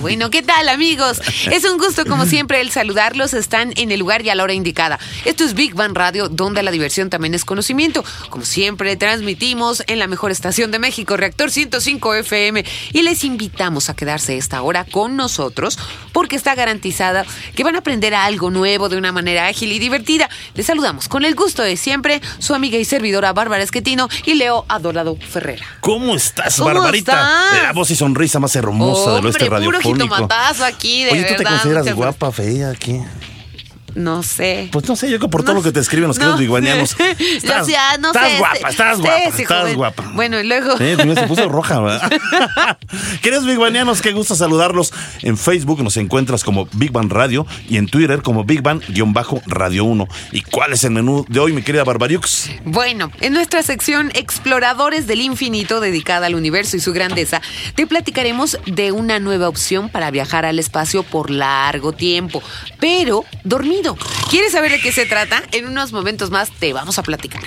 Bueno, ¿qué tal amigos? Es un gusto como siempre el saludarlos. Están en el lugar y a la hora indicada. Esto es Big Bang Radio, donde la diversión también es conocimiento. Como siempre, transmitimos en la mejor estación de México, Reactor 105 FM, y les invitamos a quedarse esta hora con nosotros porque está garantizada que van a aprender algo nuevo de una manera ágil y divertida. Les saludamos con el gusto de siempre su amiga y servidora Bárbara Esquetino y Leo Adorado Ferrera. ¿Cómo estás, ¿Cómo Barbarita? estás? La voz y sonrisa más hermosa Hombre, puro radiofónico. Jitomatazo aquí, de Oye, ¿tú te verdad, consideras muchas guapa, fea aquí? No sé. Pues no sé, yo que por todo lo que te escriben los no sé. Estás, O sea, no estás sé, guapa, estás guapa, sí, estás joven. guapa. Bueno, y luego. Sí, se puso roja, ¿verdad? Queridos biguanianos, qué gusto saludarlos. En Facebook nos encuentras como Big Bang Radio y en Twitter como Big Bang-Radio 1. ¿Y cuál es el menú de hoy, mi querida Barbariux? Bueno, en nuestra sección Exploradores del Infinito, dedicada al universo y su grandeza, te platicaremos de una nueva opción para viajar al espacio por largo tiempo, pero ¿Quieres saber de qué se trata? En unos momentos más te vamos a platicar.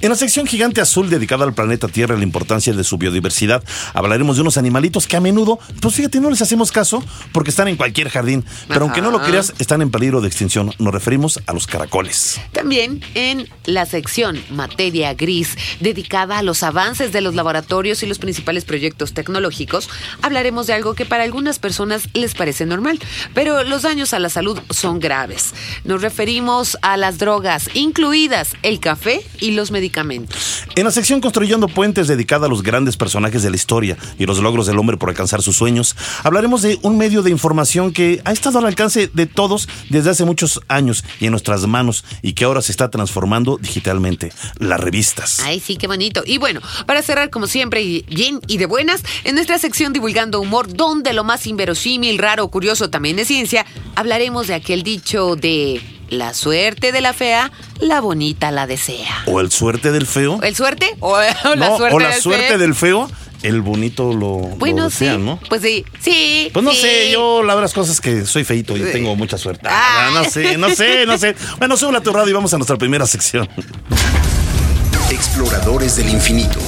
En la sección Gigante Azul dedicada al planeta Tierra y la importancia de su biodiversidad, hablaremos de unos animalitos que a menudo, pues fíjate, no les hacemos caso porque están en cualquier jardín, pero aunque no lo creas, están en peligro de extinción. Nos referimos a los caracoles. También en la sección Materia Gris, dedicada a los avances de los laboratorios y los principales proyectos tecnológicos, hablaremos de algo que para algunas personas les parece normal, pero los daños a la salud son graves. Nos referimos a las drogas, incluidas el café y los medicamentos. En la sección Construyendo Puentes, dedicada a los grandes personajes de la historia y los logros del hombre por alcanzar sus sueños, hablaremos de un medio de información que ha estado al alcance de todos desde hace muchos años y en nuestras manos y que ahora se está transformando digitalmente, las revistas. Ay, sí, qué bonito. Y bueno, para cerrar, como siempre, y bien y de buenas, en nuestra sección Divulgando Humor, donde lo más inverosímil, raro, curioso también es ciencia, hablaremos de aquel dicho de la suerte de la fea, la bonita la desea. O el suerte del feo. ¿El suerte? ¿O, o la No, suerte o la del suerte feo? del feo, el bonito lo, lo Bueno, desea, sí. ¿no? Pues sí, sí. Pues no sí. sé, yo la verdad es cosas que soy feito y Sí. tengo mucha suerte. Ah. Ah, no sé, no sé, no sé. Bueno, sube a tu radio y vamos a nuestra primera sección. Exploradores del infinito.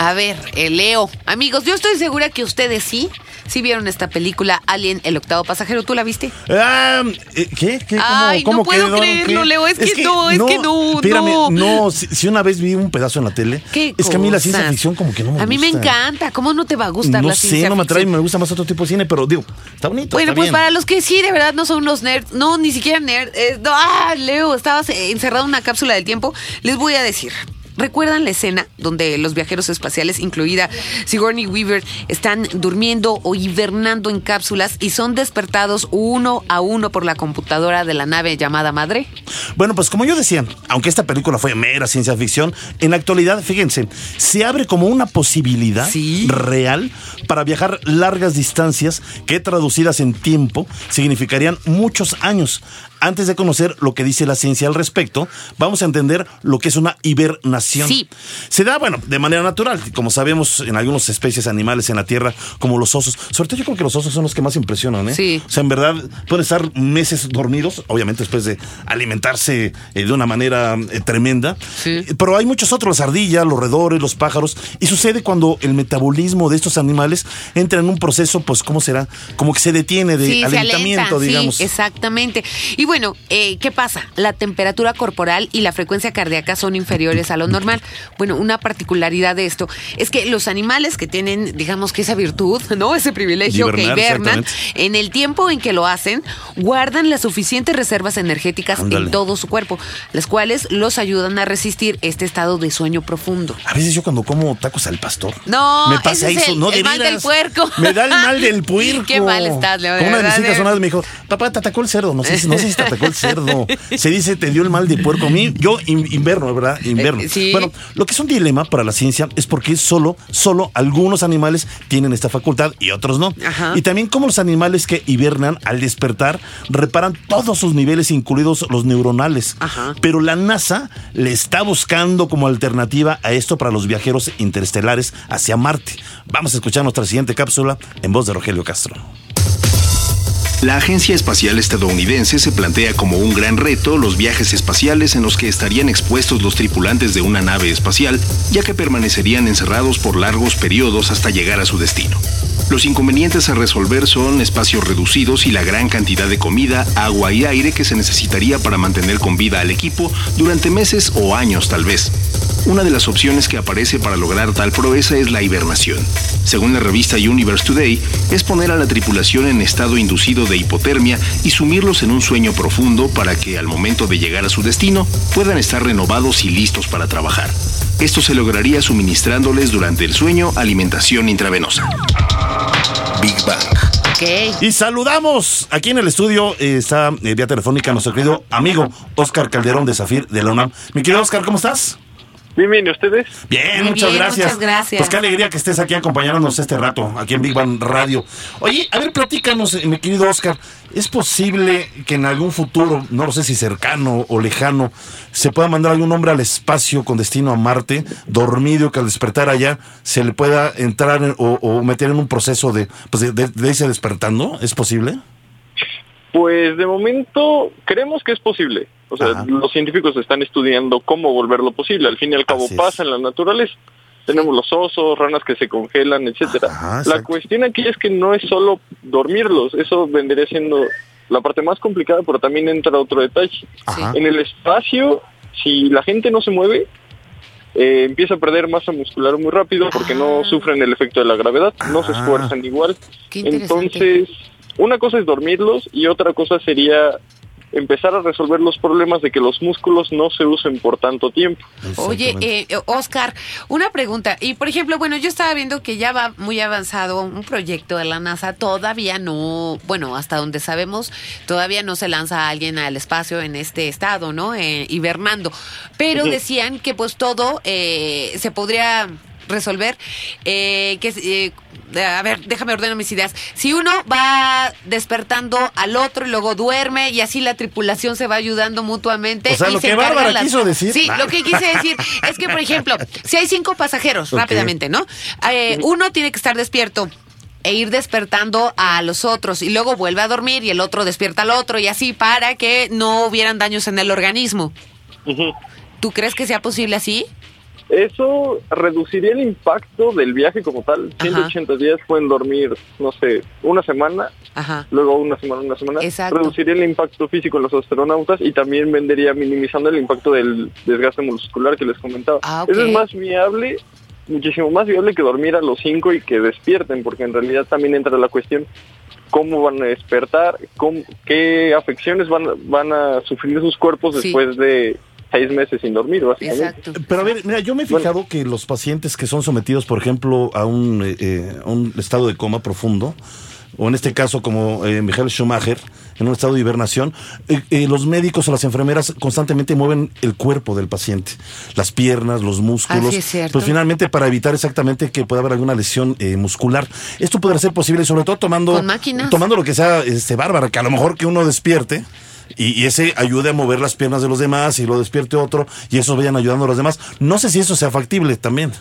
A ver, el Leo. Amigos, yo estoy segura que ustedes sí, sí vieron esta película Alien, el octavo pasajero. ¿Tú la viste? Ah, eh, ¿Qué? ¿Qué? ¿Cómo, Ay, no puedo quedó? creerlo. Leo, es que no, es que no, Espérame, no. no, si, si una vez vi un pedazo en la tele, ¿Qué es que a mí la ciencia ficción como que no me A mí me gusta. encanta. ¿Cómo no te va a gustar No la sé, ciencia no me atrae, ficción? me gusta más otro tipo de cine, pero digo, está bonito. Bueno, está pues bien. para los que sí, de verdad, no son unos nerds, no, ni siquiera nerds. eh, no, ah, Leo, estabas eh, encerrado en una cápsula del tiempo. Les voy a decir. ¿Recuerdan la escena donde los viajeros espaciales, incluida Sigourney Weaver, están durmiendo o hibernando en cápsulas y son despertados uno a uno por la computadora de la nave llamada Madre? Bueno, pues como yo decía, aunque esta película fue mera ciencia ficción, en la actualidad, fíjense, se abre como una posibilidad Sí. real para viajar largas distancias que traducidas en tiempo significarían muchos años. Antes de conocer lo que dice la ciencia al respecto, vamos a entender lo que es una hibernación. Sí. Se da, bueno, de manera natural, como sabemos en algunas especies animales en la Tierra, como los osos. Sobre todo yo creo que los osos son los que más impresionan, ¿eh? Sí. O sea, en verdad pueden estar meses dormidos, obviamente después de alimentarse eh, de una manera eh, tremenda. Sí. Eh, Pero hay muchos otros, las ardillas, los roedores, los pájaros. Y sucede cuando el metabolismo de estos animales entra en un proceso, pues, ¿cómo será? Como que se detiene de Sí, alentamiento, sí, digamos. exactamente. Y bueno, eh, ¿qué pasa? La temperatura corporal y la frecuencia cardíaca son inferiores a lo normal. Bueno, una particularidad de esto es que los animales que tienen, digamos que esa virtud, ¿no? Ese privilegio De que hibernar, hibernan, en el tiempo en que lo hacen, guardan las suficientes reservas energéticas Ándale. en todo su cuerpo, las cuales los ayudan a resistir este estado de sueño profundo. A veces yo cuando como tacos al pastor. No, me pasa es eso, el- no el de mal veras. del puerco. Me da el mal del puerco. Qué mal estás, Leo, una de mis hijas una vez me dijo, papá, te atacó el cerdo. No sé, si- no sé si te atacó el cerdo. Se dice, te dio el mal de puerco. A mí, yo in- inverno, ¿verdad? Inverno. Eh, Sí. Bueno, lo que es un dilema para la ciencia es porque solo, solo algunos animales tienen esta facultad y otros no. Ajá. Y también como los animales que hibernan al despertar reparan todos sus niveles, incluidos los neuronales. Ajá. Pero la NASA le está buscando como alternativa a esto para los viajeros interestelares hacia Marte. Vamos a escuchar nuestra siguiente cápsula en voz de Rogelio Castro. La Agencia Espacial Estadounidense se plantea como un gran reto los viajes espaciales en los que estarían expuestos los tripulantes de una nave espacial, ya que permanecerían encerrados por largos periodos hasta llegar a su destino. Los inconvenientes a resolver son espacios reducidos y la gran cantidad de comida, agua y aire que se necesitaría para mantener con vida al equipo durante meses o años tal vez. Una de las opciones que aparece para lograr tal proeza es la hibernación. Según la revista Universe Today, es poner a la tripulación en estado inducido de hipotermia y sumirlos en un sueño profundo para que al momento de llegar a su destino puedan estar renovados y listos para trabajar. Esto se lograría suministrándoles durante el sueño alimentación intravenosa. Big Bang. Ok. Y saludamos aquí en el estudio, eh, está eh, vía telefónica nuestro querido amigo Oscar Calderón de Zafir de la UNAM. Mi querido Oscar, ¿cómo estás? Bien, bien, ¿y ustedes? Bien, Muy muchas bien, gracias. muchas gracias. Pues qué alegría que estés aquí acompañándonos este rato, aquí en Big Bang Radio. Oye, a ver, platícanos, eh, mi querido Oscar, ¿es posible que en algún futuro, no lo sé si cercano o lejano, se pueda mandar algún hombre al espacio con destino a Marte, dormido, que al despertar allá se le pueda entrar en- o, o meter en un proceso de, pues de, de- de irse despertando? ¿Es posible? Pues de momento creemos que es posible. O sea, Ajá. los científicos están estudiando cómo volverlo posible. Al fin y al cabo Así es. pasa en la naturaleza. Tenemos los osos, ranas que se congelan, etcétera. Ajá, la cuestión aquí es que no es solo dormirlos, eso vendría siendo la parte más complicada, pero también entra otro detalle. Ajá. En el espacio, si la gente no se mueve, eh, empieza a perder masa muscular muy rápido porque no Ah. sufren el efecto de la gravedad, no se Ah. esfuerzan igual. Entonces, una cosa es dormirlos y otra cosa sería empezar a resolver los problemas de que los músculos no se usen por tanto tiempo. Oye, Exactamente. eh, Oscar, una pregunta. Y por ejemplo, bueno, yo estaba viendo que ya va muy avanzado un proyecto de la NASA. Todavía no, bueno, hasta donde sabemos, todavía no se lanza a alguien al espacio en este estado, ¿no? Eh, hibernando. Pero decían que pues todo eh, se podría resolver. Eh, que eh, a ver, déjame ordenar mis ideas. Si uno va despertando al otro y luego duerme y así la tripulación se va ayudando mutuamente. O sea, y lo se que Bárbara las- quiso decir. Sí, lo que quise decir es que, por ejemplo, si hay cinco pasajeros, rápidamente, ¿no? Eh, uno tiene que estar despierto e ir despertando a los otros y luego vuelve a dormir y el otro despierta al otro y así para que no hubieran daños en el organismo. ¿Tú crees que sea posible así? Eso reduciría el impacto del viaje como tal. 180 días pueden dormir, no sé, una semana, Ajá. luego una semana, una semana. Exacto. Reduciría el impacto físico en los astronautas y también vendría minimizando el impacto del desgaste muscular que les comentaba. Ah. Eso es más viable, muchísimo más viable que dormir a los cinco y que despierten, porque en realidad también entra la cuestión cómo van a despertar, cómo- qué afecciones van, van a sufrir sus cuerpos Sí. después de seis meses sin dormir, básicamente. Exacto. Pero a ver, mira, yo me he fijado que los pacientes que son sometidos, por ejemplo, a un, eh, eh, a un estado de coma profundo, o en este caso como eh, Michael Schumacher, en un estado de hibernación, eh, eh, los médicos o las enfermeras constantemente mueven el cuerpo del paciente, las piernas, los músculos, pues finalmente para evitar exactamente que pueda haber alguna lesión eh, muscular. Esto podrá ser posible, sobre todo tomando, Con máquinas. tomando lo que sea este bárbara, que a lo mejor que uno despierte. Y, ese ayude a mover las piernas de los demás y lo despierte otro y esos vayan ayudando a los demás. No sé si eso sea factible también.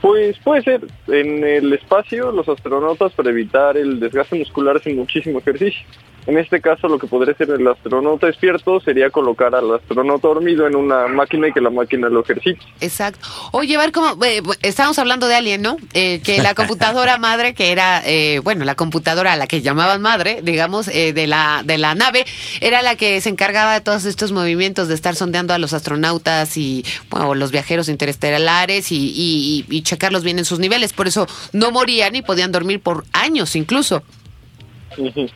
Pues puede ser. En el espacio, los astronautas para evitar el desgaste muscular hacen muchísimo ejercicio. En este caso, lo que podría hacer el astronauta despierto sería colocar al astronauta dormido en una máquina y que la máquina lo ejercite. Exacto. Oye, a ver cómo. eh, estábamos hablando de Alien, ¿no? Eh, que la computadora madre, que era, eh, bueno, la computadora a la que llamaban madre, digamos, eh, de, la, de la nave, era la que se encargaba de todos estos movimientos, de estar sondeando a los astronautas y, bueno, los viajeros interestelares y, y, y- y checarlos bien en sus niveles. Por eso no morían y podían dormir por años incluso. Ujú.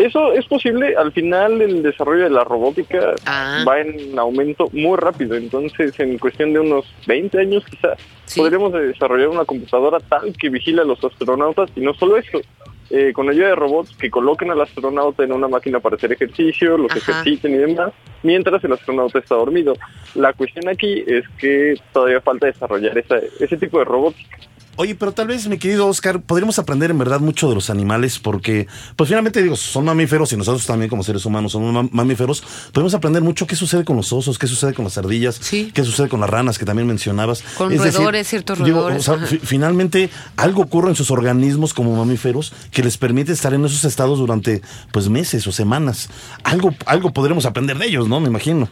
Eso es posible. Al final, el desarrollo de la robótica Ah. va en aumento muy rápido. Entonces, en cuestión de unos 20 años, quizás, Sí. podríamos desarrollar una computadora tal que vigile a los astronautas y no solo eso, eh, con ayuda de robots que coloquen al astronauta en una máquina para hacer ejercicio, los Ajá. ejerciten y demás, mientras el astronauta está dormido. La cuestión aquí es que todavía falta desarrollar esa, ese tipo de robótica. Oye, pero tal vez, mi querido Oscar, podríamos aprender en verdad mucho de los animales porque, pues finalmente digo, son mamíferos y nosotros también como seres humanos somos mam- mamíferos. Podemos aprender mucho qué sucede con los osos, qué sucede con las ardillas, Sí. qué sucede con las ranas que también mencionabas. Con roedores, ciertos digo, roedores, o sea, finalmente algo ocurre en sus organismos como mamíferos que les permite estar en esos estados durante pues meses o semanas. Algo, algo podremos aprender de ellos, ¿no? Me imagino.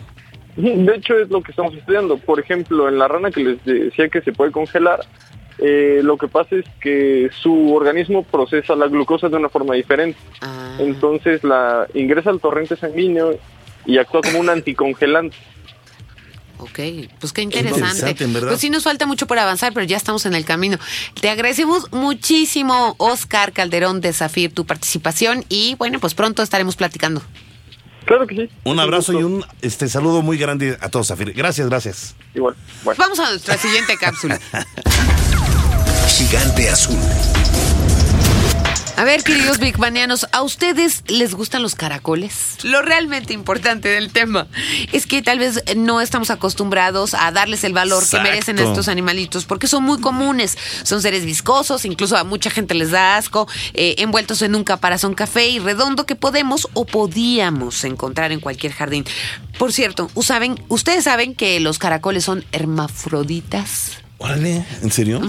De hecho, es lo que estamos estudiando. Por ejemplo, en la rana que les decía que se puede congelar, eh, lo que pasa es que su organismo procesa la glucosa de una forma diferente. Ah, Entonces la ingresa al torrente sanguíneo y actúa como un anticongelante. ok, pues qué interesante. Pues sí nos falta mucho por avanzar, pero ya estamos en el camino. Te agradecemos muchísimo, Oscar Calderón de Zafir, tu participación y bueno, pues pronto estaremos platicando. Claro que sí. Un abrazo y un este saludo muy grande a todos, Zafir. Gracias, gracias. Igual. Bueno. Vamos a nuestra siguiente cápsula. Gigante azul. A ver, queridos bigbanianos, ¿a ustedes les gustan los caracoles? Lo realmente importante del tema es que tal vez no estamos acostumbrados a darles el valor Exacto. que merecen a estos animalitos, porque son muy comunes. Son seres viscosos, incluso a mucha gente les da asco, eh, envueltos en un caparazón café y redondo que podemos o podíamos encontrar en cualquier jardín. Por cierto, ¿saben, ¿ustedes saben que los caracoles son hermafroditas? Órale, ¿en serio?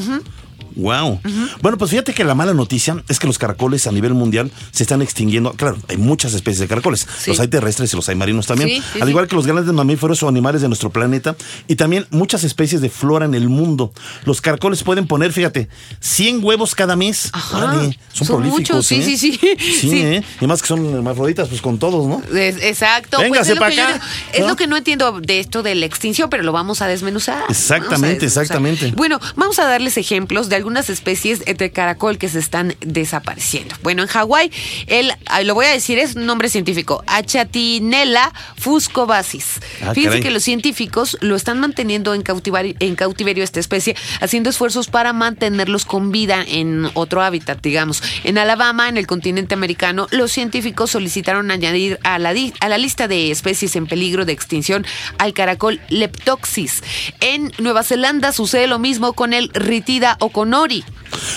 Wow. Bueno, pues fíjate que la mala noticia es que los caracoles a nivel mundial se están extinguiendo. Claro, hay muchas especies de caracoles. Sí. Los hay terrestres y los hay marinos también. Sí, sí, Al igual que los grandes mamíferos o animales de nuestro planeta. Y también muchas especies de flora en el mundo. Los caracoles pueden poner, fíjate, 100 huevos cada mes. Ajá. Órale, son, Son prolíficos. muchos, sí, ¿eh? sí, sí. Sí, Sí. ¿eh? Y más que son hermafroditas, pues con todos, ¿no? Es- exacto. pues Véngase es lo pa' que yo acá. Es ¿no? lo que no entiendo de esto de la extinción, pero lo vamos a desmenuzar. Exactamente, Vamos a desmenuzar. exactamente. Bueno, vamos a darles ejemplos de algunas especies de caracol que se están desapareciendo. Bueno, en Hawái, el, lo voy a decir, es un nombre científico, Achatinella fuscobasis. Ah, Fíjense caray. que los científicos lo están manteniendo en cautiverio, en cautiverio esta especie, haciendo esfuerzos para mantenerlos con vida en otro hábitat, digamos. En Alabama, en el continente americano, los científicos solicitaron añadir a la, a la lista de especies en peligro de extinción al caracol Leptoxis. En Nueva Zelanda sucede lo mismo con el Ritida oconori.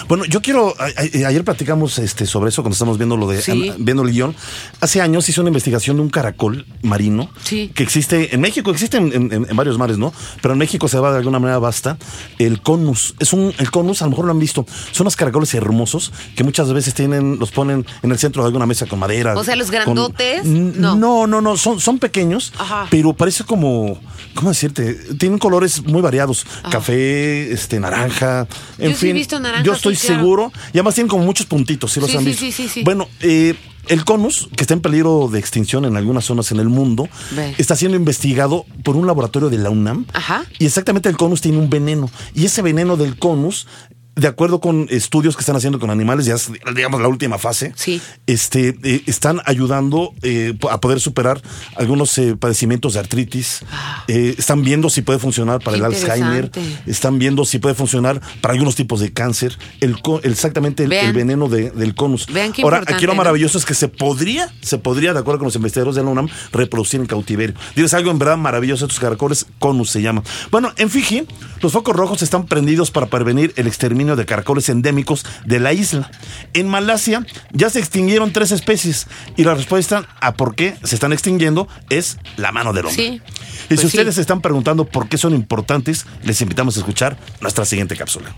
Bueno, yo quiero. a- a- ayer platicamos este, sobre eso cuando estamos viendo lo de Sí. an- viendo el guion. Hace años hizo una investigación de un caracol marino Sí. que existe en México, existe en, en- en varios mares, ¿no? Pero en México se va de alguna manera basta. El conus. Es un, el conus, a lo mejor lo han visto. Son unos caracoles hermosos que muchas veces tienen, los ponen en el centro de alguna mesa con madera. O sea, los grandotes, no. no, no, no, son, son pequeños, Ajá. pero parece como, ¿cómo decirte? Tienen colores muy variados. Café, este, naranja, en Yo sí he fin. visto naranja, yo estoy sí, claro. seguro. Y además tienen como muchos puntitos, ¿sí los Sí, han visto? sí, sí, sí. Bueno, eh, el conus, que está en peligro de extinción en algunas zonas en el mundo, Ve. está siendo investigado por un laboratorio de la UNAM. Ajá. Y exactamente el conus tiene un veneno. Y ese veneno del conus, de acuerdo con estudios que están haciendo con animales, ya es, digamos la última fase, Sí. este, eh, están ayudando eh, a poder superar algunos eh, padecimientos de artritis. Eh, están viendo si puede funcionar para Qué el Alzheimer. Están viendo si puede funcionar para algunos tipos de cáncer. El, exactamente el, Vean. el veneno de- del conus. Vean qué Ahora, aquí lo ¿no? maravilloso es que se podría, se podría, de acuerdo con los investigadores de la UNAM, reproducir en cautiverio. Dices algo en verdad maravilloso, estos caracoles, conus se llama. Bueno, en Fiji, los focos rojos están prendidos para prevenir el exterminio de caracoles endémicos de la isla. En Malasia ya se extinguieron tres especies y la respuesta a por qué se están extinguiendo es la mano del hombre. Sí, Y pues si sí. ustedes se están preguntando por qué son importantes, les invitamos a escuchar nuestra siguiente cápsula.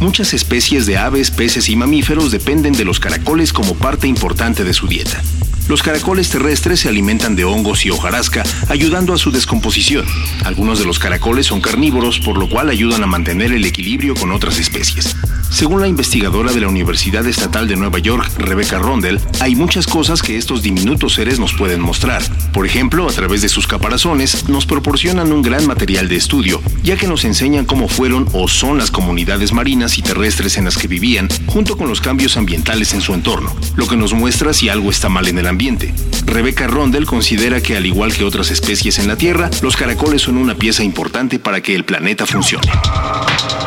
Muchas especies de aves, peces y mamíferos dependen de los caracoles como parte importante de su dieta. Los caracoles terrestres se alimentan de hongos y hojarasca, ayudando a su descomposición. Algunos de los caracoles son carnívoros, por lo cual ayudan a mantener el equilibrio con otras especies. Según la investigadora de la Universidad Estatal de Nueva York, Rebecca Rondell, hay muchas cosas que estos diminutos seres nos pueden mostrar. Por ejemplo, a través de sus caparazones, nos proporcionan un gran material de estudio, ya que nos enseñan cómo fueron o son las comunidades marinas y terrestres en las que vivían, junto con los cambios ambientales en su entorno, lo que nos muestra si algo está mal en el ambiente. Rebecca Rondell considera que al igual que otras especies en la Tierra, los caracoles son una pieza importante para que el planeta funcione.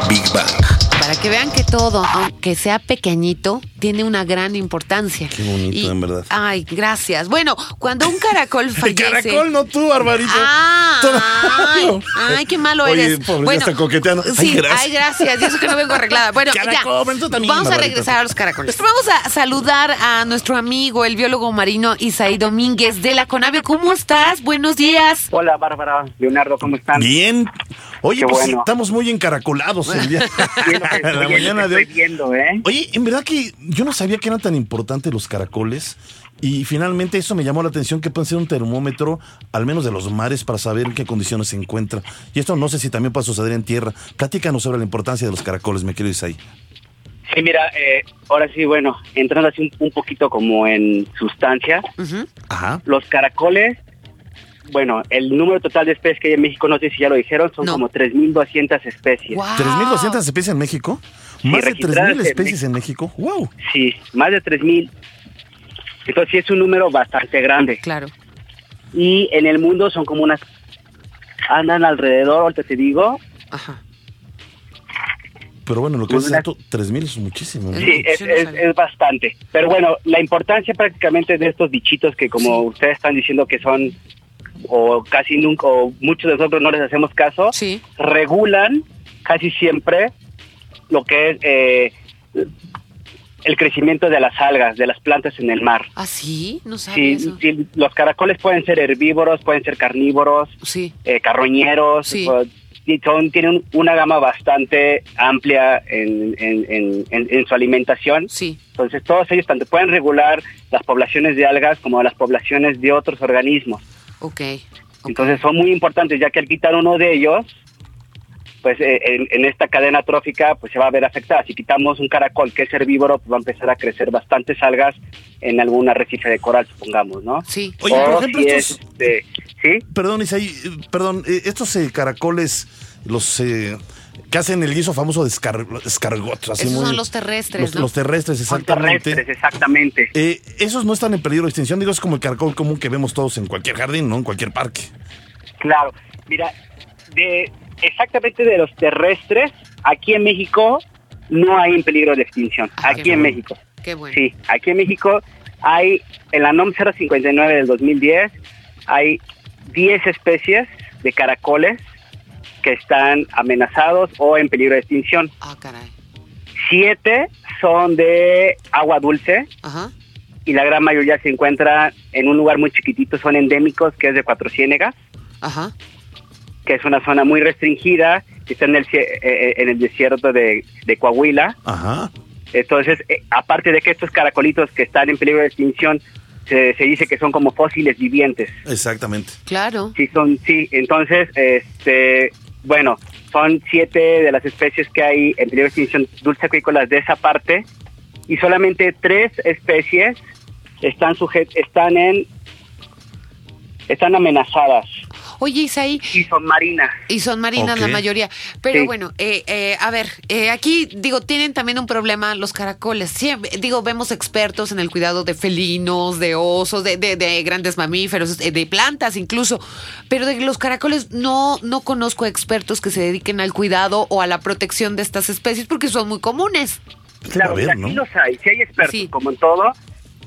Big Bang. Para que vean que todo, aunque sea pequeñito, tiene una gran importancia. Qué bonito, en verdad. Ay, gracias. Bueno, cuando un caracol fallece... caracol, no tú, Barbarito. Ay, ay, qué malo Oye, eres. pobre, ya bueno, está coqueteando. Ay, Sí, gracias. ay, gracias. Y eso que no vengo arreglada. Bueno, Caracol, ya. también, Vamos a regresar a los caracoles. Vamos a saludar a nuestro amigo, el biólogo marino Isaí Domínguez de la Conavio. ¿Cómo estás? Buenos días. Hola, Bárbara, Leonardo, ¿cómo están? Bien. Oye, Qué pues bueno. estamos muy encaracolados el día. En la mañana de hoy. viendo, ¿eh? Oye, en verdad que yo no sabía que eran tan importantes los caracoles. Y finalmente eso me llamó la atención que pueden ser un termómetro, al menos de los mares, para saber en qué condiciones se encuentra. Y esto no sé si también puede suceder en tierra. Platícanos sobre la importancia de los caracoles, mi querido Isaí. Sí, mira, eh, ahora sí, bueno, entrando así un, un poquito como en sustancia. Ajá. los caracoles, bueno, el número total de especies que hay en México, no sé si ya lo dijeron, son No. como 3.200 especies. Wow. ¿3.200 especies en México? ¿Más de registradas 3.000 en especies en México? ¡Wow! Sí, más de 3.000. Entonces sí es un número bastante grande. Claro. Y en el mundo son como unas, andan alrededor, ahorita te digo, Ajá. Pero bueno, lo que es una- alto, 3.000 es muchísimo. ¿no? Sí. Sí, es, es- bastante. Pero bueno, la importancia prácticamente de estos bichitos que como Sí. ustedes están diciendo que son o casi nunca o muchos de nosotros no les hacemos caso, Sí. regulan casi siempre lo que es eh, el crecimiento de las algas, de las plantas en el mar. ¿Ah, sí? No sabía Sí, eso. sí, los caracoles pueden ser herbívoros, pueden ser carnívoros, Sí. eh, carroñeros, Sí. son, tienen una gama bastante amplia en, en- en- en- en su alimentación. Sí. Entonces todos ellos tanto pueden regular las poblaciones de algas como las poblaciones de otros organismos. Ok. Entonces son muy importantes ya que al quitar uno de ellos, pues eh, en, en esta cadena trófica pues se va a ver afectada. Si quitamos un caracol que es herbívoro, pues va a empezar a crecer bastantes algas en algún arrecife de coral, supongamos, ¿no? Sí. Oye, por O ejemplo, si estos- es, este, ¿sí? Perdón, Isaí, eh, perdón, eh, estos eh, caracoles, los eh, que hacen el guiso famoso de escar escargot. así Esos muy- son los terrestres, los, ¿no? los terrestres, exactamente. terrestres, exactamente. Eh, esos no están en peligro de extinción, digo, es como el caracol común que vemos todos en cualquier jardín, ¿no? En cualquier parque. Claro, mira, de exactamente de los terrestres, aquí en México no hay en peligro de extinción. Ah, aquí en bueno. México. Qué bueno. Sí, aquí en México hay, en la NOM 059 del 2010, hay 10 especies de caracoles que están amenazados o en peligro de extinción. Ah, caray. Siete son de agua dulce Ajá. y la gran mayoría se encuentra en un lugar muy chiquitito, son endémicos, que es de Cuatro Ciénegas. Ajá. que es una zona muy restringida, que está en el, cie- eh, en el desierto de, de Coahuila. Ajá. Entonces, eh, aparte de que estos caracolitos que están en peligro de extinción, se, se dice que son como fósiles vivientes. Exactamente. Claro. Sí, son, sí. Entonces, este, bueno, son siete de las especies que hay en peligro de extinción dulce acuícolas de esa parte y solamente tres especies están sujet están en están amenazadas Oye, Isaí, y son marinas. y son marinas la mayoría. Pero Sí. bueno, eh, eh, a ver, eh, aquí digo, tienen también un problema los caracoles. Siempre, digo, vemos expertos en el cuidado de felinos, de osos, de, de- de grandes mamíferos, eh, de plantas incluso. Pero de los caracoles no, no conozco expertos que se dediquen al cuidado o a la protección de estas especies porque son muy comunes. Claro, ver, ¿no? sí los hay, si hay expertos, Sí. como en todo,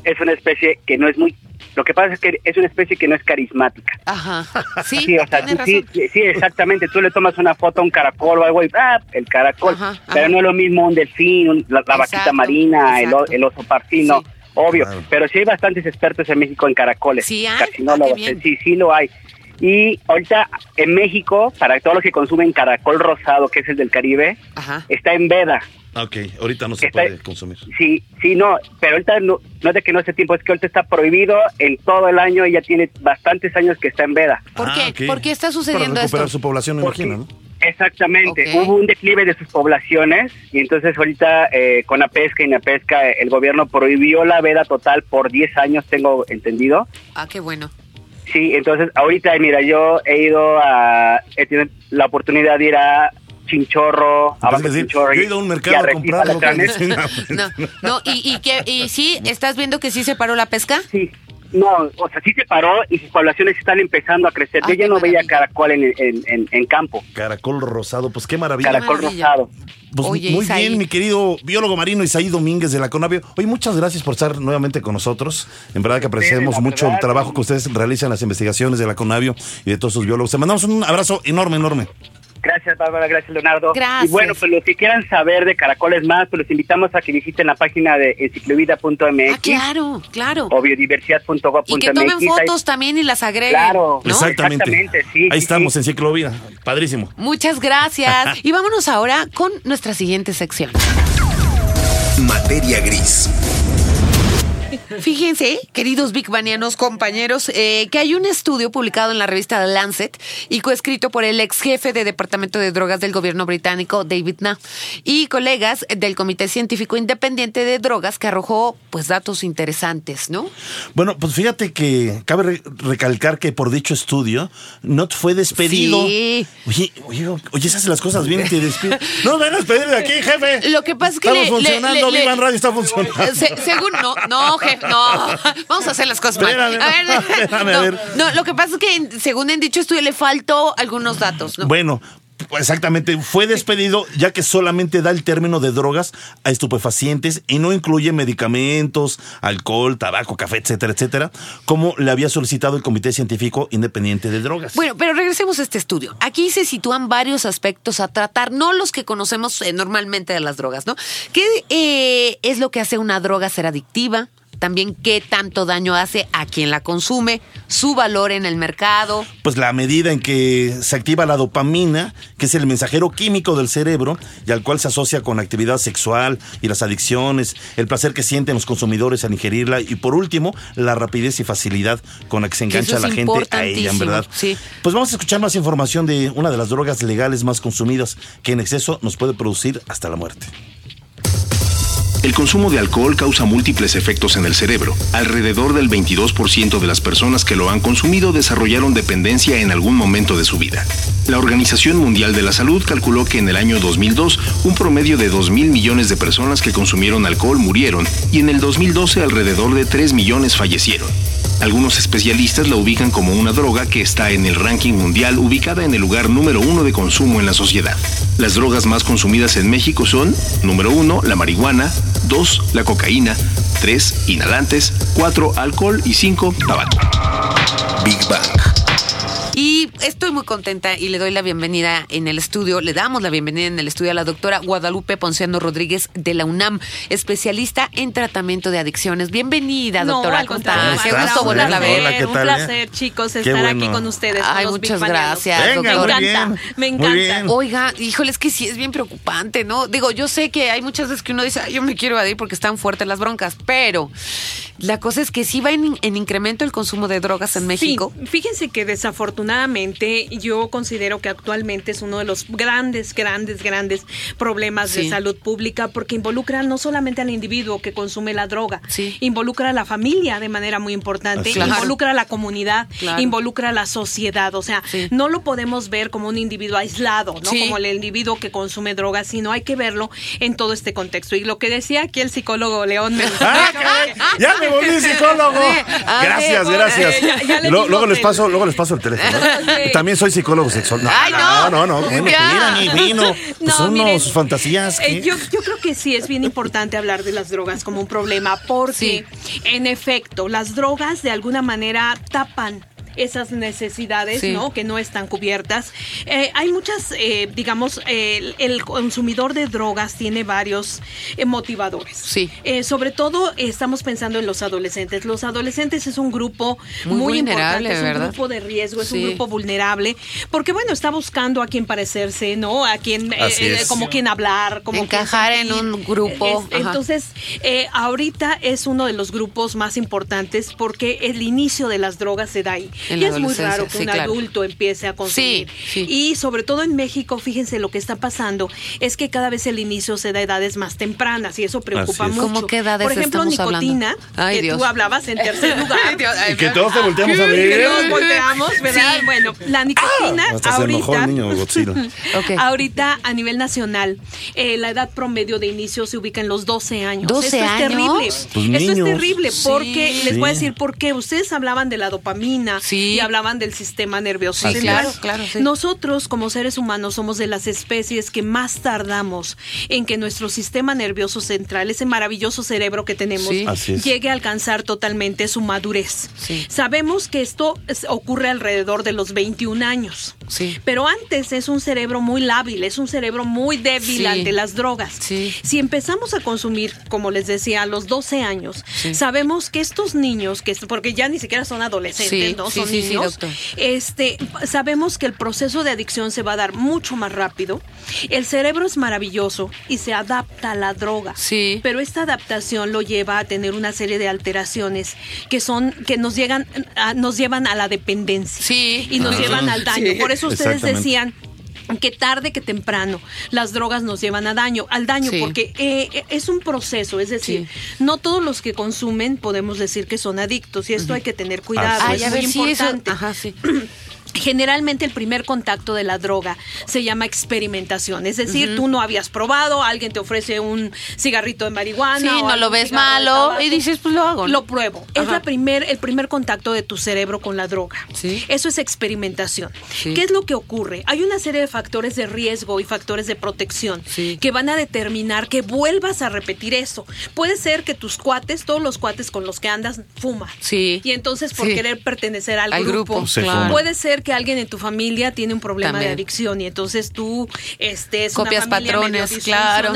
es una especie que no es muy... Lo que pasa es que es una especie que no es carismática. Ajá. Sí, Sí, o sea, tienes tú sí, exactamente, tú le tomas una foto a un caracol o algo y ¡ah! el caracol. Ajá, Pero ajá. no es lo mismo un delfín, un- la, la vaquita marina, el, el oso parcino, Sí. obvio. Claro. Pero sí hay bastantes expertos en México en caracoles. Sí hay, carcinólogos, ah, sí, sí lo hay. Y ahorita en México, para todos los que consumen caracol rosado, que es el del Caribe, Ajá. está en veda. Ok, ahorita no se Está- puede consumir. Sí, sí, no, pero ahorita no, no es de que no hace tiempo, es que ahorita está prohibido en todo el año y ya tiene bastantes años que está en veda. ¿Por Ah, qué? ¿Por qué está Para sucediendo recuperar esto? su población, me Porque- imagino, ¿no? Exactamente, hubo un declive de sus poblaciones y entonces ahorita eh, con la pesca y la pesca el gobierno prohibió la veda total por 10 años, tengo entendido. Ah, qué bueno. Sí, entonces ahorita, mira, yo he ido a, he tenido la oportunidad de ir a Chinchorro, a decir, Chinchorro yo he y- ido a un y mercado a comprar lo que Alacranes. No, no, y, y, que, y sí, ¿estás viendo que sí se paró la pesca? Sí, No, o sea, sí se paró y sus poblaciones están empezando a crecer. Yo ya qué no veía caracol en, en, en, en campo. Caracol rosado, pues qué maravilla. Caracol maravilla. rosado. Pues Oye, muy Isaí. bien, mi querido biólogo marino Isaí Domínguez de la Conavio. Oye, muchas gracias por estar nuevamente con nosotros. En verdad que apreciamos mucho el trabajo que ustedes realizan, las investigaciones de la Conavio y de todos sus biólogos. Te mandamos un abrazo enorme, enorme. Gracias, Bárbara. Gracias, Leonardo. Gracias. Y bueno, pues los que quieran saber de caracoles más, pues los invitamos a que visiten la página de enciclovida.mx Ah, claro, claro. o biodiversidad.gov.mx. Y que tomen Ahí- fotos también y las agreguen. Claro. ¿no? Exactamente. Exactamente, sí, Ahí sí, estamos, sí. en Ciclovía. Padrísimo. Muchas gracias. y vámonos ahora con nuestra siguiente sección. Materia gris. Fíjense, queridos Big Banianos compañeros, eh, que hay un estudio publicado en la revista The Lancet y coescrito por el ex jefe de Departamento de Drogas del gobierno británico, David Na, y colegas del Comité Científico Independiente de Drogas que arrojó pues datos interesantes, ¿no? Bueno, pues fíjate que cabe re- recalcar que por dicho estudio, Not fue despedido. Sí. Oye, oye, oye, se hace las cosas bien y te despide. No, ven a despedir de aquí, jefe. Lo que pasa es que Estamos le- funcionando, le- Vivan Radio está funcionando. Se- según no, no, jefe, no. Vamos a hacer las cosas mal. Espérame, A ver, espérame, a no, ver. no, lo que pasa es que según en dicho estudio le faltó algunos datos, ¿no? Bueno, pues exactamente, fue despedido ya que solamente da el término de drogas a estupefacientes y no incluye medicamentos, alcohol, tabaco, café, etcétera, etcétera, como le había solicitado el Comité Científico Independiente de Drogas. Bueno, pero regresemos a este estudio. Aquí se sitúan varios aspectos a tratar, no los que conocemos eh, normalmente de las drogas, ¿no? ¿Qué eh, es lo que hace una droga ser adictiva? También qué tanto daño hace a quien la consume, su valor en el mercado. Pues la medida en que se activa la dopamina, que es el mensajero químico del cerebro y al cual se asocia con la actividad sexual y las adicciones, el placer que sienten los consumidores al ingerirla y por último, la rapidez y facilidad con la que se Que engancha es la gente a ella, en verdad. sí. Pues vamos a escuchar más información de una de las drogas legales más consumidas que en exceso nos puede producir hasta la muerte. El consumo de alcohol causa múltiples efectos en el cerebro. Alrededor del 22% de las personas que lo han consumido desarrollaron dependencia en algún momento de su vida. La Organización Mundial de la Salud calculó que en el año 2002 un promedio de 2 mil millones de personas que consumieron alcohol murieron y en el 2012 alrededor de 3 millones fallecieron. Algunos especialistas la ubican como una droga que está en el ranking mundial ubicada en el lugar número uno de consumo en la sociedad. Las drogas más consumidas en México son, número uno, la marihuana, dos, la cocaína, tres, inhalantes, cuatro, alcohol y cinco, tabaco. Big Bang. Y estoy muy contenta y le doy la bienvenida en el estudio, le damos la bienvenida en el estudio a la doctora Guadalupe Ponciano Rodríguez de la UNAM, especialista en tratamiento de adicciones. Bienvenida, No, doctora. al ¿Cómo contrario? Qué ¿Cómo gusto volverla a ver. Hola, ¿qué Un placer, eh? chicos, estar bueno. aquí con ustedes. Ay, muchas gracias, Venga, doctora. Me muy encanta, bien, me encanta. Oiga, híjole, es que sí es bien preocupante, ¿no? Digo, yo sé que hay muchas veces que uno dice, "Ay, yo me quiero evadir porque están fuertes las broncas, pero la cosa es que sí va en, en incremento el consumo de drogas en México. Sí, fíjense que desafortunadamente yo considero que actualmente es uno de los grandes, grandes, grandes problemas Sí. de salud pública porque involucra no solamente al individuo que consume la droga, Sí. involucra a la familia de manera muy importante, involucra a la comunidad, Claro. involucra a la sociedad. O sea, Sí. no lo podemos ver como un individuo aislado, ¿no? Sí. Como el individuo que consume drogas, sino hay que verlo en todo este contexto. Y lo que decía aquí el psicólogo León me ¡Ah! ¡Ya me volví psicólogo! Gracias, gracias. ya- ya le Lo- dimos luego les el- paso, luego les paso el teléfono. ¿Eh? Sí. También soy psicólogo sexual. No, Ay, no. no, no, mira, ni vino. Pues No, son miren, unos fantasías. eh, yo, yo creo que sí es bien importante hablar de las drogas como un problema porque, en efecto, las drogas de alguna manera tapan esas necesidades, Sí. ¿no? Que no están cubiertas. Eh, hay muchas, eh, digamos, eh, el, el consumidor de drogas tiene varios eh, motivadores. Sí. Eh, sobre todo estamos pensando en los adolescentes. Los adolescentes es un grupo Muy importante, es ¿verdad? un grupo de riesgo, es Sí. un grupo vulnerable, porque bueno, está buscando a quien parecerse, ¿no? A quien, eh, eh, como quien hablar, como quien Encajar en un grupo, Es- entonces, eh, ahorita es uno de los grupos más importantes porque el inicio de las drogas se da ahí. En y la es muy raro que sí, un claro. adulto empiece a consumir. Sí, sí. Y sobre todo en México, fíjense lo que está pasando, es que cada vez el inicio se da a edades más tempranas y eso preocupa es. mucho. ¿Cómo qué edades Por ejemplo, nicotina, Ay, que Dios. tú hablabas en tercer lugar. Ay, Dios, ay, Y que todos te volteamos a Que ver. todos volteamos, ¿verdad? Sí. Bueno, la nicotina enojó ahorita, niño ahorita a nivel nacional, eh, la edad promedio de inicio se ubica en los 12 años. 12 Esto es años. terrible. Pues Esto niños. es terrible porque Sí. les voy a decir por qué. Ustedes hablaban de la dopamina Sí. y hablaban del sistema nervioso Sí, central. claro, claro, sí. Nosotros como seres humanos somos de las especies que más tardamos en que nuestro sistema nervioso central, ese maravilloso cerebro que tenemos, Sí. Llegue a alcanzar totalmente su madurez. Sí. Sabemos que esto es- ocurre alrededor de los 21 años. Sí. Pero antes es un cerebro muy lábil, es un cerebro muy débil Sí. ante las drogas. Sí. Si empezamos a consumir, como les decía, a los 12 años, Sí. sabemos que estos niños, que porque ya ni siquiera son adolescentes, Sí, ¿no? sí, son sí, sí, doctor. este, sabemos que el proceso de adicción se va a dar mucho más rápido. El cerebro es maravilloso y se adapta a la droga. Sí. Pero esta adaptación lo lleva a tener una serie de alteraciones que son que nos llegan a- nos llevan a la dependencia Sí. y nos Ah. llevan al daño. Sí. Por eso ustedes decían que tarde que temprano las drogas nos llevan a daño, al daño, Sí. porque eh, es un proceso, es decir, no todos los que consumen podemos decir que son adictos y esto hay que tener cuidado, Ay, es muy ver eso. Ajá, sí. Generalmente el primer contacto de la droga se llama experimentación, es decir, tú no habías probado, alguien te ofrece un cigarrito de marihuana, Sí, o no lo ves malo y dices, pues lo hago. ¿no? Lo pruebo. Es la primer, el primer contacto de tu cerebro con la droga. Sí. Eso es experimentación. Sí. ¿Qué es lo que ocurre? Hay una serie de factores de riesgo y factores de protección Sí. que van a determinar que vuelvas a repetir eso. Puede ser que tus cuates, todos los cuates con los que andas, fuman. Sí. Y entonces por Sí. querer pertenecer al, Al grupo, grupo, Se claro. fuma. Puede ser que alguien en tu familia tiene un problema También. de adicción y entonces tú este, es Copias una familia medio patrones, claro,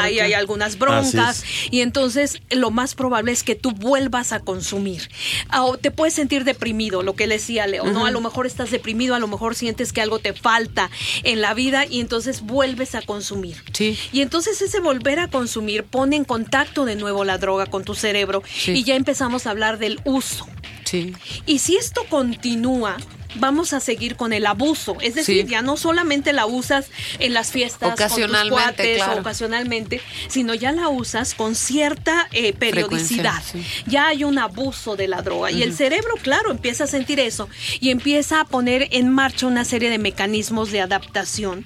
ahí hay algunas broncas y entonces lo más probable es que tú vuelvas a consumir. Ah, O te puedes sentir deprimido, lo que le decía Leo, ¿no? A lo mejor estás deprimido, a lo mejor sientes que algo te falta en la vida y entonces vuelves a consumir. Sí. Y entonces ese volver a consumir pone en contacto de nuevo la droga con tu cerebro Sí. y ya empezamos a hablar del uso. Sí. Y si esto continúa, vamos a seguir con el abuso. Es decir, Sí. ya no solamente la usas en las fiestas Ocasionalmente, con tus cuates claro. o ocasionalmente, sino ya la usas con cierta eh, periodicidad. Sí. Ya hay un abuso de la droga. Y el cerebro, claro, empieza a sentir eso y empieza a poner en marcha una serie de mecanismos de adaptación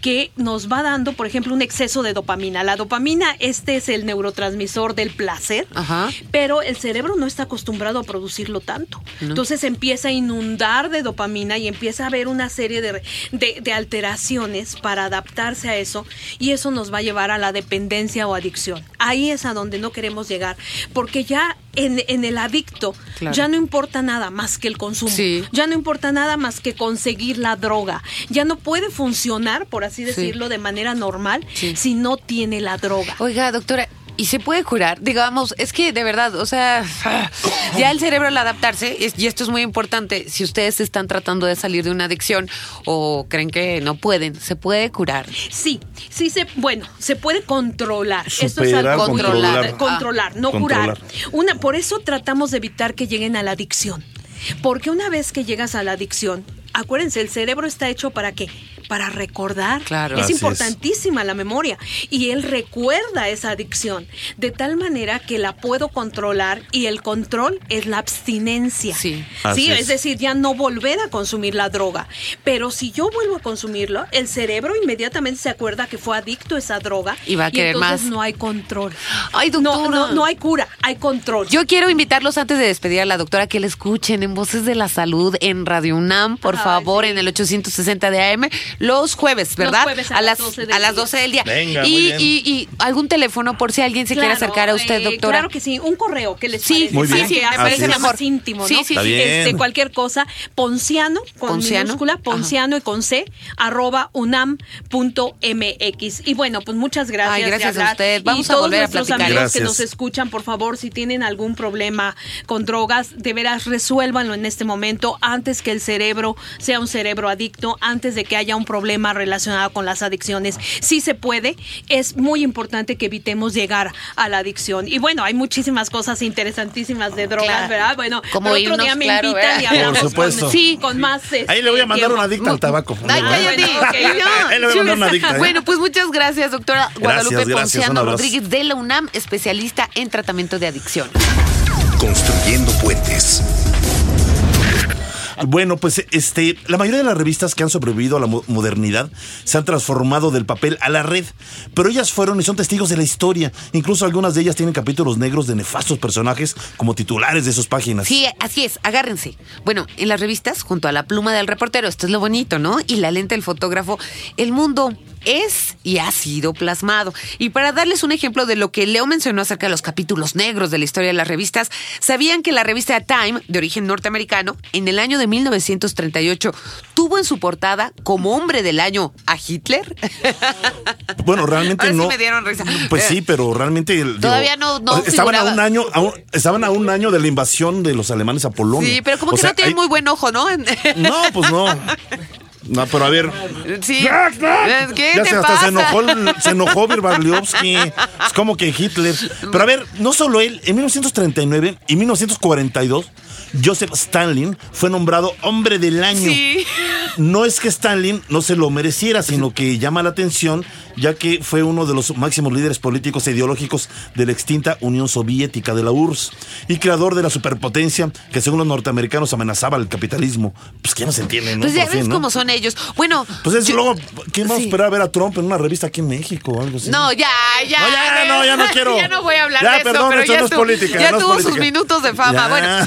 que nos va dando, por ejemplo, un exceso de dopamina. La dopamina, este es el neurotransmisor del placer, Ajá. pero el cerebro no está acostumbrado a producirlo tanto. Entonces empieza a inundar de dopamina y empieza a haber una serie de, de- de alteraciones para adaptarse a eso y eso nos va a llevar a la dependencia o adicción. Ahí es a donde no queremos llegar, porque ya en, en el adicto Claro. ya no importa nada más que el consumo, Sí. ya no importa nada más que conseguir la droga, ya no puede funcionar, por así decirlo, de manera normal Sí. si no tiene la droga. Oiga, doctora, ¿y se puede curar? Digamos, es que de verdad, o sea, ya el cerebro al adaptarse, y esto es muy importante, si ustedes están tratando de salir de una adicción o creen que no pueden, ¿se puede curar? Sí, sí se, bueno, se puede controlar. Esto es Superar, algo controlar. controlar, no Controlar. curar. Una, por eso tratamos de evitar que lleguen a la adicción. Porque una vez que llegas a la adicción, acuérdense, el cerebro está hecho para qué? Para recordar. Claro. Es importantísima la memoria. Y él recuerda esa adicción. De tal manera que la puedo controlar y el control es la abstinencia. Sí. Sí, es. es decir, ya no volver a consumir la droga. Pero si yo vuelvo a consumirlo, el cerebro inmediatamente se acuerda que fue adicto a esa droga. Y va a querer entonces más. no hay control. Ay, No, doctora. no, no hay cura, hay control. Yo quiero invitarlos antes de despedir a la doctora que la escuchen en Voces de la Salud en Radio UNAM, por Ay, favor, sí. en el 860 de AM, los jueves, ¿verdad? jueves a las 12 del a las día. 12 del día. Venga, y, muy bien. y- y algún teléfono por si alguien se quiere acercar a usted, eh, doctora. Claro que sí, un correo que les Sí, parece? Muy bien. Sí, sí, me así parece mejor. más íntimo, Sí, ¿no? sí, sí. Este, cualquier cosa, ponciano con Ponciano. minúscula, ponciano y con C, arroba unam.mx. Y bueno, pues muchas gracias. Ay, gracias a usted. Vamos y a todos volver a nuestros platicar. amigos que nos escuchan, por favor, si tienen algún problema con drogas, de veras resuélvanlo en este momento antes que el cerebro sea un cerebro adicto, antes de que haya un problema relacionado con las adicciones. Sí se puede, es muy importante que evitemos llegar a la adicción. Y bueno, hay muchísimas cosas interesantísimas de drogas, Claro. ¿verdad? Bueno, Como el otro irnos, día me claro, invitan ¿verdad? y hablamos Por supuesto. Con, sí, con más. Ahí le voy a mandar este, una adicta al tabaco. Ay, Bueno, cállate. Ahí le voy a mandar una adicta, ¿eh? Bueno, pues muchas gracias, doctora Guadalupe gracias, Ponciano. Rodríguez de la UNAM, especialista en tratamiento de adicción. Construyendo puentes. Bueno, pues este, la mayoría de las revistas que han sobrevivido a la mo- modernidad se han transformado del papel a la red, pero ellas fueron y son testigos de la historia. Incluso algunas de ellas tienen capítulos negros de nefastos personajes como titulares de sus páginas. Sí, así es, agárrense. Bueno, en las revistas, junto a la pluma del reportero, esto es lo bonito, ¿no? Y la lente del fotógrafo, el mundo es y ha sido plasmado. Y para darles un ejemplo de lo que Leo mencionó acerca de los capítulos negros de la historia de las revistas, ¿sabían que la revista Time, de origen norteamericano, en el año de 1938 tuvo en su portada como hombre del año a Hitler? Bueno, realmente Ahora sí no. me dieron risa. Pues sí, pero realmente. Todavía no- no estaban a un año, a un- estaban a un año de la invasión de los alemanes a Polonia. Sí, pero como O que sea, no tiene hay- muy buen ojo, ¿no? No, pues no. No, pero a ver. Sí. ¿Qué ya te se, hasta pasa? se enojó, se enojó Birbarliovsky. Es como que Hitler. Pero a ver, no solo él, en 1939 y 1942, Joseph Stalin fue nombrado hombre del año. Sí. No es que Stalin no se lo mereciera, sino que llama la atención, ya que fue uno de los máximos líderes políticos e ideológicos de la extinta Unión Soviética de la URSS y creador de la superpotencia que según los norteamericanos amenazaba el capitalismo. Pues que no se entiende, ¿no? Pues ya ves ¿no? cómo son ellos. Bueno. Pues es yo- luego, ¿quién va a sí. esperar a ver a Trump en una revista aquí en México o algo así? No, ya, ya. No, ya, no, ya no quiero. ya no voy a hablar Ya, de eso, perdón, pero ya, no es política, ya no tuvo sus minutos de fama. Ya. Bueno,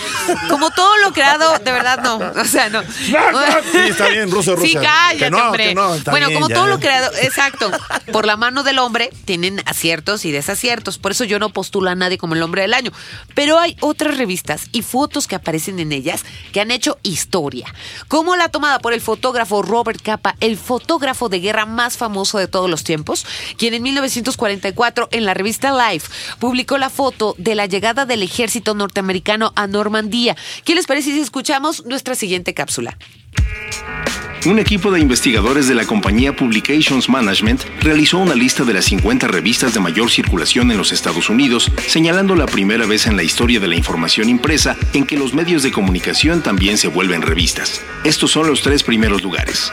como todo lo creado, de verdad no. O sea, no. Sí, está bien, ruso, Sí, ruso. cállate, Que no, hombre. no, bueno, bien, como todo lo creado, exacto. Por la mano del hombre tienen aciertos y desaciertos. Por eso yo no postulo a nadie como el hombre del año. Pero hay otras revistas y fotos que aparecen en ellas que han hecho historia. Como la tomada por el fotógrafo Robert Capa, el fotógrafo de guerra más famoso de todos los tiempos, quien en 1944 en la revista Life publicó la foto de la llegada del ejército norteamericano a Normandía. ¿Qué les parece si escuchamos nuestra siguiente cápsula? Un equipo de investigadores de la compañía Publications Management realizó una lista de las 50 revistas de mayor circulación en los Estados Unidos, señalando la primera vez en la historia de la información impresa en que los medios de comunicación también se vuelven revistas. Estos son los tres primeros lugares.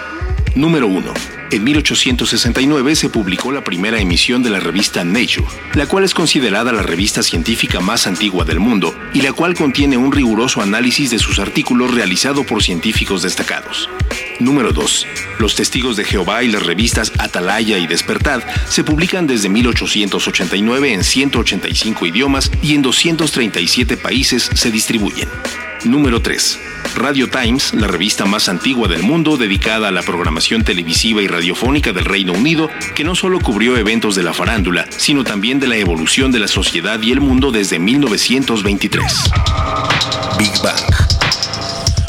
Número 1. En 1869 se publicó la primera emisión de la revista Nature, la cual es considerada la revista científica más antigua del mundo y la cual contiene un riguroso análisis de sus artículos realizado por científicos destacados. Número 2. Los Testigos de Jehová y las revistas Atalaya y Despertad se publican desde 1889 en 185 idiomas y en 237 países se distribuyen. Número 3. Radio Times, la revista más antigua del mundo dedicada a la programación televisiva y radiofónica del Reino Unido, que no solo cubrió eventos de la farándula, sino también de la evolución de la sociedad y el mundo desde 1923. Big Bang.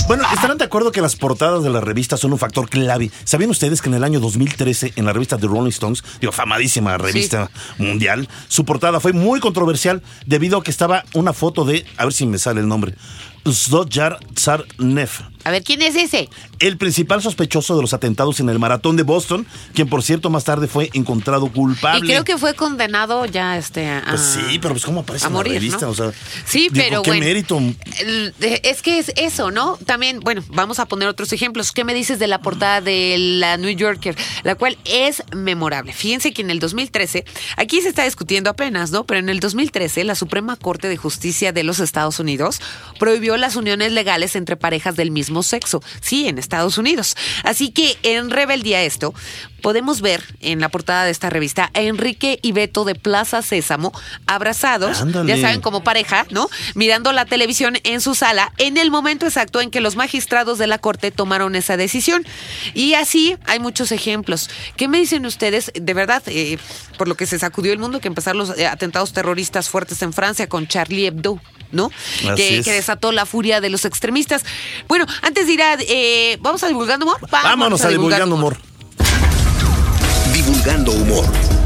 Bueno, estarán de acuerdo que las portadas de las revistas son un factor clave. ¿Sabían ustedes que en el año 2013, en la revista The Rolling Stones, digo, famadísima revista mundial, su portada fue muy controversial debido a que estaba una foto de, a ver si me sale el nombre, Zodjar Tsarnev, A ver, ¿quién es ese? el principal sospechoso de los atentados en el maratón de Boston, quien por cierto más tarde fue encontrado culpable. Y creo que fue condenado ya este a, Pues sí, pero pues cómo aparece a en la morir, revista, ¿no? o sea, Sí, digo, pero qué bueno. mérito. Es que es eso, ¿no? También, bueno, vamos a poner otros ejemplos. ¿Qué me dices de la portada de la New Yorker? La cual es memorable. Fíjense que en el 2013, aquí se está discutiendo apenas, ¿no? Pero en el 2013, la Suprema Corte de Justicia de los Estados Unidos prohibió las uniones legales entre parejas del mismo sexo. Sí, en Estados Unidos. Así que en rebeldía esto, podemos ver en la portada de esta revista a Enrique y Beto de Plaza Sésamo abrazados, Ándale. ya saben, como pareja, ¿no? Mirando la televisión en su sala en el momento exacto en que los magistrados de la corte tomaron esa decisión. Y así hay muchos ejemplos. ¿Qué me dicen ustedes, de verdad, eh, por lo que se sacudió el mundo, que empezaron los eh, atentados terroristas fuertes en Francia con Charlie Hebdo? ¿No? Así Que, es. que desató la furia de los extremistas. Bueno, antes de ir a. eh, ¿Vamos a divulgando humor? Vámonos a divulgando humor. Divulgando humor.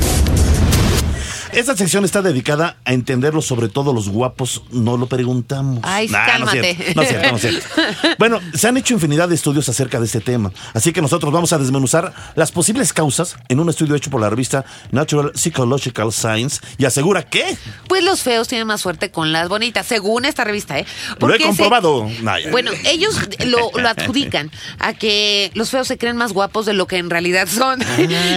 Esta sección está dedicada a entenderlo, sobre todo los guapos, no lo preguntamos. Ay, Nah, no es cálmate. cierto, no es cierto, no es cierto. Bueno, se han hecho infinidad de estudios acerca de este tema, así que nosotros vamos a desmenuzar las posibles causas en un estudio hecho por la revista Natural Psychological Science y asegura que Pues los feos tienen más suerte con las bonitas, según esta revista, ¿eh? lo he se- comprobado. Nah. Bueno, ellos lo, lo adjudican a que los feos se creen más guapos de lo que en realidad son.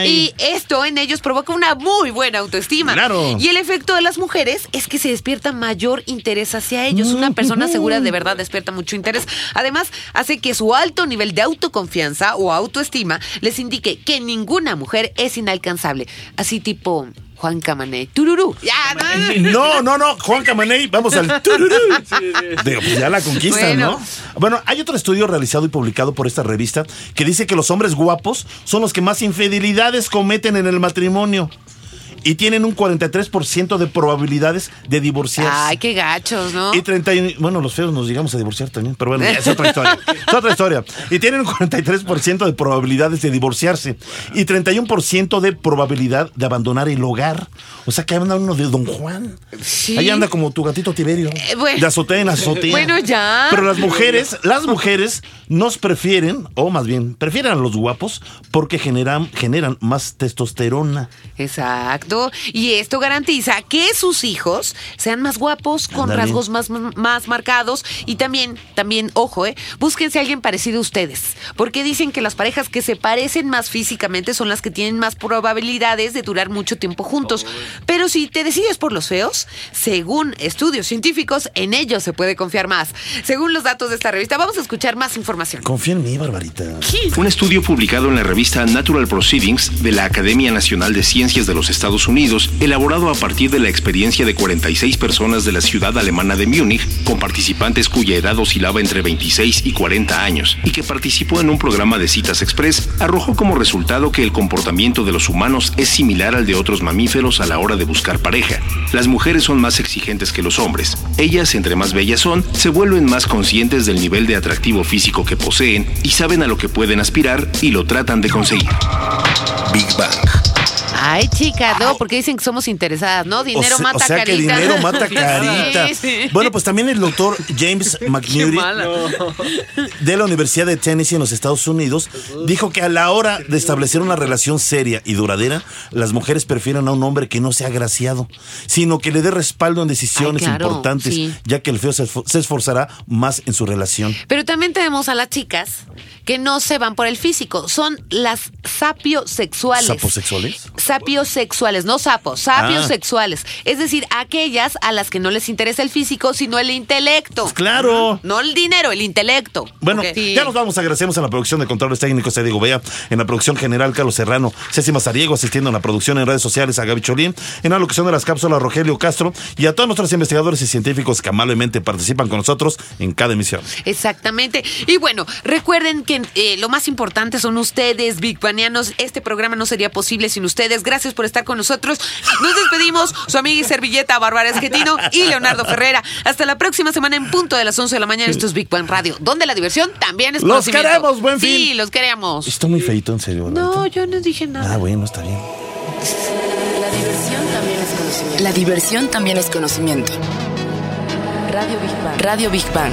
Y esto en ellos provoca una muy buena autoestima. Claro. Y el efecto de las mujeres es que se despierta mayor interés hacia ellos. Una persona segura de verdad despierta mucho interés. Además, hace que su alto nivel de autoconfianza o autoestima les indique que ninguna mujer es inalcanzable. Así tipo Juan Camané. Tururú. Ya, no, No, no. no, Juan Camaney, vamos al tururú. Digo, pues ya la conquistan, Bueno. ¿no? Bueno, hay otro estudio realizado y publicado por esta revista que dice que los hombres guapos son los que más infidelidades cometen en el matrimonio y tienen un 43% de probabilidades de divorciarse. Ay, qué gachos, ¿no? Y 30 y- bueno, los feos nos llegamos a divorciar también, pero bueno, es otra historia. Es otra historia. Y tienen un 43% de probabilidades de divorciarse y 31% de probabilidad de abandonar el hogar. O sea, que anda uno de Don Juan. Sí. Ahí anda como tu gatito Tiberio. Eh, bueno. De azotea en azotea. Bueno, ya. Pero las mujeres, las mujeres nos prefieren, o más bien, prefieren a los guapos porque generan, generan más testosterona. Exacto. Y esto garantiza que sus hijos sean más guapos, con rasgos más, más marcados. Y también, también, ojo, eh, búsquense a alguien parecido a ustedes. Porque dicen que las parejas que se parecen más físicamente son las que tienen más probabilidades de durar mucho tiempo juntos. Pero si te decides por los feos, según estudios científicos, en ellos se puede confiar más. Según los datos de esta revista, vamos a escuchar más información. Confía en mí, Barbarita. Un estudio publicado en la revista Natural Proceedings de la Academia Nacional de Ciencias de los Estados Elaborado a partir de la experiencia de 46 personas de la ciudad alemana de Múnich, con participantes cuya edad oscilaba entre 26 y 40 años, y que participó en un programa de citas express, arrojó como resultado que el comportamiento de los humanos es similar al de otros mamíferos a la hora de buscar pareja. Las mujeres son más exigentes que los hombres. Ellas, entre más bellas son, se vuelven más conscientes del nivel de atractivo físico que poseen y saben a lo que pueden aspirar y lo tratan de conseguir. Big Bang. Ay, chicas, no, porque dicen que somos interesadas, ¿no? Dinero o se- mata o sea que carita. dinero mata carita. sí. Bueno, pues también el doctor James McNeary de la Universidad de Tennessee en los Estados Unidos dijo que a la hora de establecer una relación seria y duradera, las mujeres prefieren a un hombre que no sea agraciado, sino que le dé respaldo en decisiones Ay, claro, importantes, sí. ya que el feo se esforzará más en su relación. Pero también tenemos a las chicas que no se van por el físico, son las sapiosexuales. ¿Saposexuales? Sapiosexuales, no sapos, sapiosexuales. Ah. Es decir, aquellas a las que no les interesa el físico, sino el intelecto. Claro. No el dinero, el intelecto. Bueno. Sí. ya nos vamos. Agradecemos a la producción de controles técnicos a Diego Bea, en la producción general Carlos Serrano, Ceci Mazariego, asistiendo en la producción en redes sociales a Gaby Cholín, en la locución de las cápsulas Rogelio Castro y a todos nuestros investigadores y científicos que amablemente participan con nosotros en cada emisión. Exactamente. Y bueno, recuerden que eh, lo más importante son ustedes, Big Banianos. Este programa no sería posible sin ustedes. Gracias por estar con nosotros. Nos despedimos. Su amiga y servilleta Bárbara Esquetino y Leonardo Ferrera. Hasta la próxima semana en punto de las 11 de la mañana. Esto es Big Bang Radio, donde la diversión también es Los conocimiento. queremos, buen fin. Sí, los queremos. Está muy feito, en serio. ¿verdad? No, yo no dije nada. Ah, bueno, está bien. La diversión también es conocimiento. La diversión también es conocimiento. Radio Big Bang. Radio Big Bang.